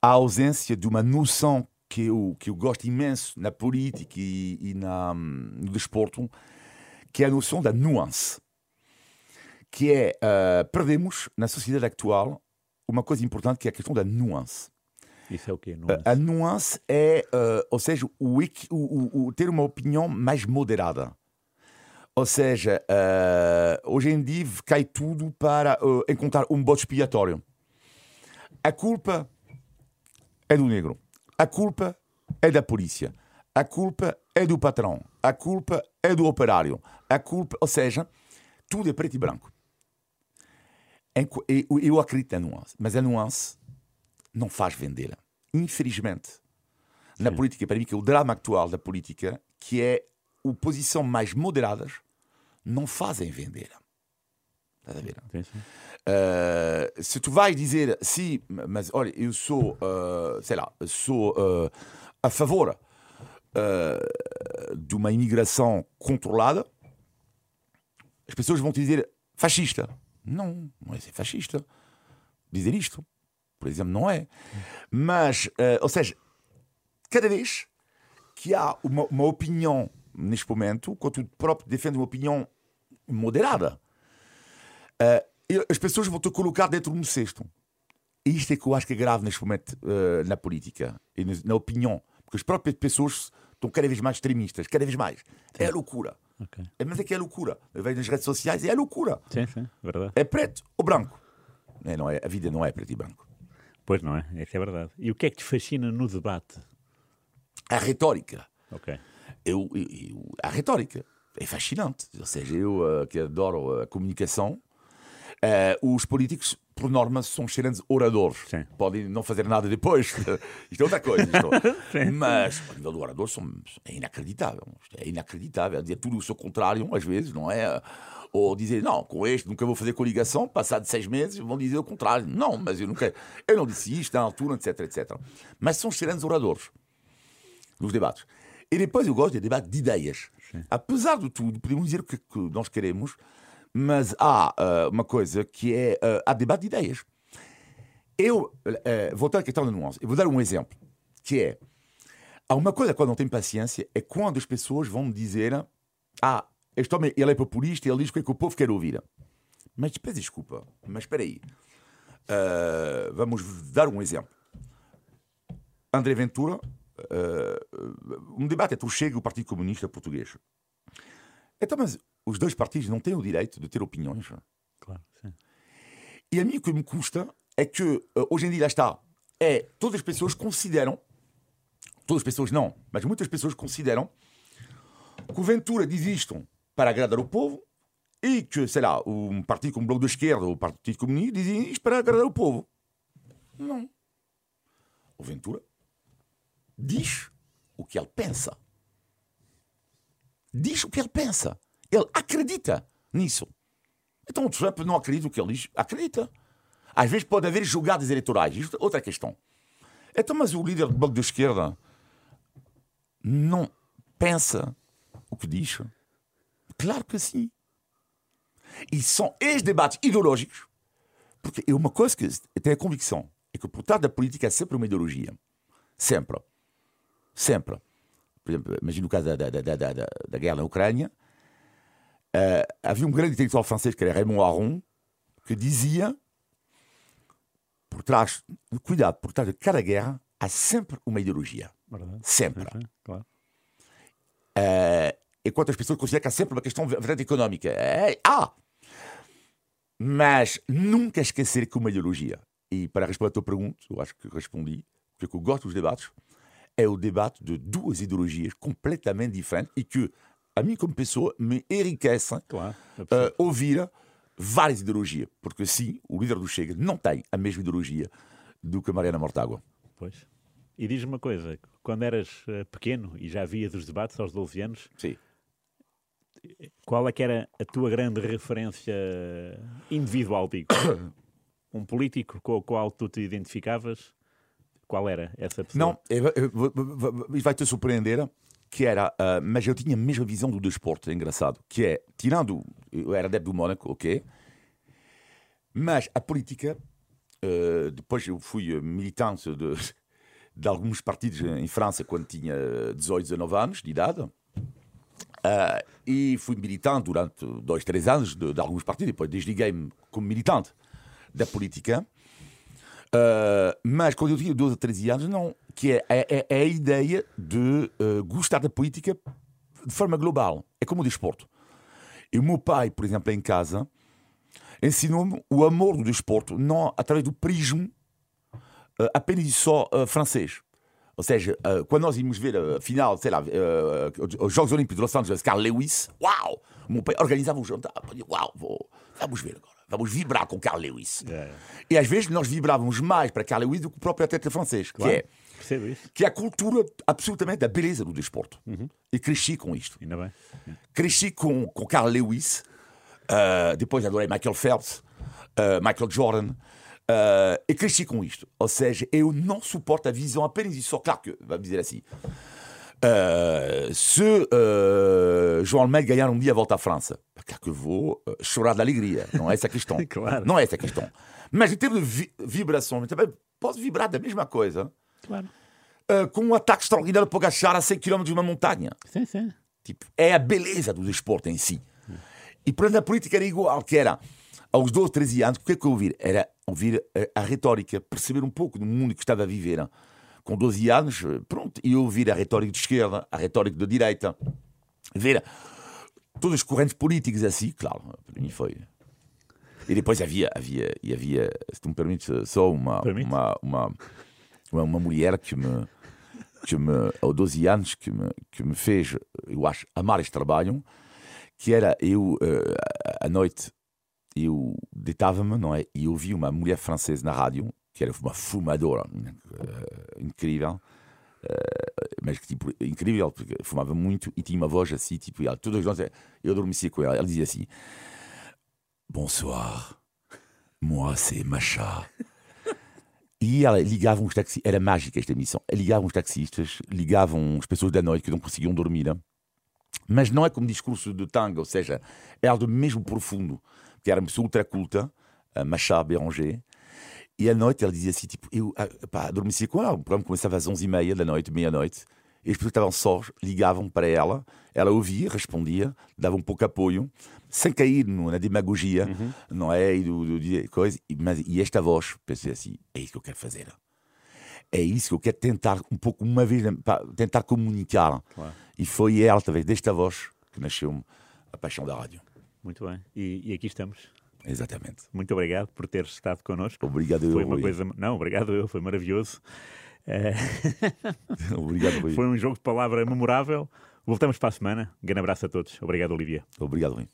a ausência de uma noção que eu, que eu gosto imenso na política e, e na, no desporto, que é a noção da nuance que é uh, perdemos na sociedade atual uma coisa importante que é a questão da nuance. Isso é o quê? Nuance? A, nuance é, uh, ou seja, o, o, o, ter uma opinião mais moderada. Ou seja, uh, hoje em dia cai tudo para encontrar um bote expiatório. A culpa é do negro. A culpa é da polícia. A culpa é do patrão. A culpa é do operário. A culpa, ou seja, tudo é preto e branco. Eu acredito na nuance, mas a nuance não faz vender. Infelizmente. Sim. Na política, para mim, que é o drama atual da política, que é a posição mais moderadas, não fazem vender. Estás a ver? Uh, se tu vais dizer, sim, mas olha, eu sou, uh, sei lá, sou uh, a favor de uma imigração controlada, as pessoas vão te dizer fascista. Não, não é ser fascista. Dizer isto, por exemplo, não é. Mas, uh, ou seja, cada vez que há uma, uma opinião neste momento, quando tu próprio defende uma opinião moderada, uh, as pessoas vão te colocar dentro de um cesto. E isto é que eu acho que é grave neste momento uh, na política e na opinião. Porque as próprias pessoas estão cada vez mais extremistas, cada vez mais. É loucura. Okay. É, mas é que é loucura. Eu vejo nas redes sociais e é loucura. Sim, sim, verdade. É preto ou branco. É, não é, a vida não é preto e branco. Pois não é, isso é verdade. E o que é que te fascina no debate? A retórica. Ok. Eu, eu, eu a retórica é fascinante. Ou seja, eu uh, que adoro a comunicação, Uh, os políticos, por norma, são excelentes oradores. Sim. Podem não fazer nada depois. [laughs] isto é outra coisa. [laughs] Mas, a nível do orador, são, é inacreditável. É inacreditável. Dizer tudo o seu contrário, às vezes, não é? Ou dizer, não, com este nunca vou fazer coligação, passado seis meses vão dizer o contrário. Não, mas eu nunca. Eu não disse isto na altura, etc, etc. Mas são excelentes oradores nos debates. E depois eu gosto de debate de ideias. Sim. Apesar de tudo, podemos dizer que, que nós queremos, mas há uh, uma coisa que é. Uh, há debate de ideias. Eu, uh, voltando à questão da nuance, eu vou dar um exemplo, que é. Há uma coisa quando não tem paciência é quando as pessoas vão me dizer: Ah, este homem ele é populista e ele diz o que, é que o povo quer ouvir. Mas peço desculpa, mas espera aí. Uh, vamos dar um exemplo. André Ventura, uh, um debate entre o Chega e o Partido Comunista Português. Então, mas os dois partidos não têm o direito de ter opiniões. Claro, sim. E a mim o que me custa é que uh, hoje em dia está. É, todas as pessoas consideram, todas as pessoas não, mas muitas pessoas consideram que o Ventura diz isto para agradar o povo e que, sei lá, um partido como o Bloco de Esquerda ou o Partido Comunista dizem isto para agradar o povo. Não. O Ventura diz o que ele pensa. Diz o que ele pensa. Ele acredita nisso. Então o Trump não acredita no que ele diz. Acredita. Às vezes pode haver jogadas eleitorais. É outra questão. Então, mas o líder do Bloco de Esquerda não pensa o que diz? Claro que sim. E são estes debates ideológicos, porque é uma coisa que eu tenho a convicção, é que por trás da política é sempre uma ideologia. Sempre. Sempre. Por exemplo, imagina o caso da, da, da, da, da guerra na Ucrânia. Uh, havia um grande intelectual francês que era Raymond Aron, que dizia por trás, cuidado, por trás de cada guerra há sempre uma ideologia. Verdade. Sempre. Sim, sim, claro. Uh, enquanto as pessoas consideram que há sempre uma questão verdade económica. É, ah! Mas nunca esquecer que uma ideologia, e para responder à tua pergunta, eu acho que respondi, porque eu gosto dos debates, é o debate de duas ideologias completamente diferentes e que, a mim como pessoa, me enriquece claro, uh, ouvir várias ideologias. Porque sim, o líder do Chega não tem a mesma ideologia do que a Mariana Mortágua. Pois. E diz-me uma coisa, quando eras uh, pequeno e já via dos debates aos 12 anos, sim qual é que era a tua grande referência individual, digo? [coughs] um político com o qual tu te identificavas? Qual era essa pessoa? Não, isso vai te surpreender, que era, uh, mas eu tinha a mesma visão do desporto, é engraçado, que é, tirando, eu era adepto do Mónaco, ok, mas a política, uh, depois eu fui militante de, de alguns partidos em França quando tinha 18, 19 anos de idade, Uh, e fui militante durante dois, três anos de, de alguns partidos, depois desliguei-me como militante da política. Uh, mas quando eu tinha 12 ou 13 anos, não, que é, é, é a ideia de uh, gostar da política de forma global. É como o desporto. E o meu pai, por exemplo, em casa, ensinou-me o amor do desporto, não através do prisma apenas e só francês. Ou seja, uh, quando nós íamos ver a final, sei lá, uh, os Jogos Olímpicos de Los Angeles, Carl Lewis, uau! O meu pai organizava um jantar, uau, vou, vamos ver agora, vamos vibrar com Carl Lewis. Yeah. E às vezes nós vibrávamos mais para Carl Lewis do que o próprio atleta francês, claro. que é. Que a cultura absolutamente da beleza do desporto. Uhum. E cresci com isto. Ainda bem. Cresci com, com Carl Lewis, uh, depois adorei Michael Phelps, Michael Jordan. Uh, e cresci com isto. Ou seja, eu não suporto a visão apenas e só. Claro que, vamos dizer assim, uh, se uh, João Almeida ganhar um dia a volta à França, claro que vou chorar de alegria. Não é essa a questão. [laughs] claro. Não é essa a questão. Mas em termos de vi vibração, também posso vibrar da mesma coisa. Claro. com um ataque extraordinário para agachar a 100 km de uma montanha. Sim, sim. Tipo, é a beleza do desporto em si. E para a política era igual, que era aos 12, 13 anos, o que é que eu ouvir? Era ouvir a, a, retórica, perceber um pouco do mundo que estava a viver. Com 12 anos, pronto, e ouvir a retórica de esquerda, a retórica da direita, ver todas as correntes políticas assim, claro, para mim foi. E depois havia, havia, e havia, se tu me permites, só uma, uma, uma, uma, uma mulher que me, que me, aos 12 anos, que me, que me fez, eu acho, amar este trabalho, que era eu, uh, à noite, eu deitava-me, não é? E ouvi uma mulher francesa na rádio, que era uma fumadora uh, incrível, uh, mas que tipo, incrível, porque fumava muito e tinha uma voz assim, tipo, ela, todas as noites eu adormecia com ela. Ela dizia assim: Bonsoir, moi c'est Macha. E ela ligava uns taxistas, era mágica esta emissão. Ligavam os taxistas, ligavam as pessoas da noite que não conseguiam dormir. Mas não é como discurso de tanga, ou seja, é algo mesmo profundo. Que era uma pessoa ultra culta, Machá Béranger. E à noite ela dizia assim: tipo, eu ah, pá, com ela. O programa começava às 11h30 da noite, meia-noite. E as pessoas estavam sós ligavam para ela, ela ouvia, respondia, dava um pouco apoio, sem cair na demagogia, uhum. não é? E, do, do, coisa, mas, e esta voz, pensei assim: é isso que eu quero fazer. É isso que eu quero tentar, um pouco, uma vez, tentar comunicar. Claro. E foi ela, talvez, desta voz, que nasceu a paixão da rádio. Muito bem. E, e aqui estamos. Exatamente. Muito obrigado por teres estado connosco. Obrigado foi eu. Uma coisa... Não, obrigado eu, foi maravilhoso. É... [laughs] obrigado, Rui. Foi um jogo de palavra memorável. Voltamos para a semana. Um grande abraço a todos. Obrigado, Olivia. Obrigado, Rui.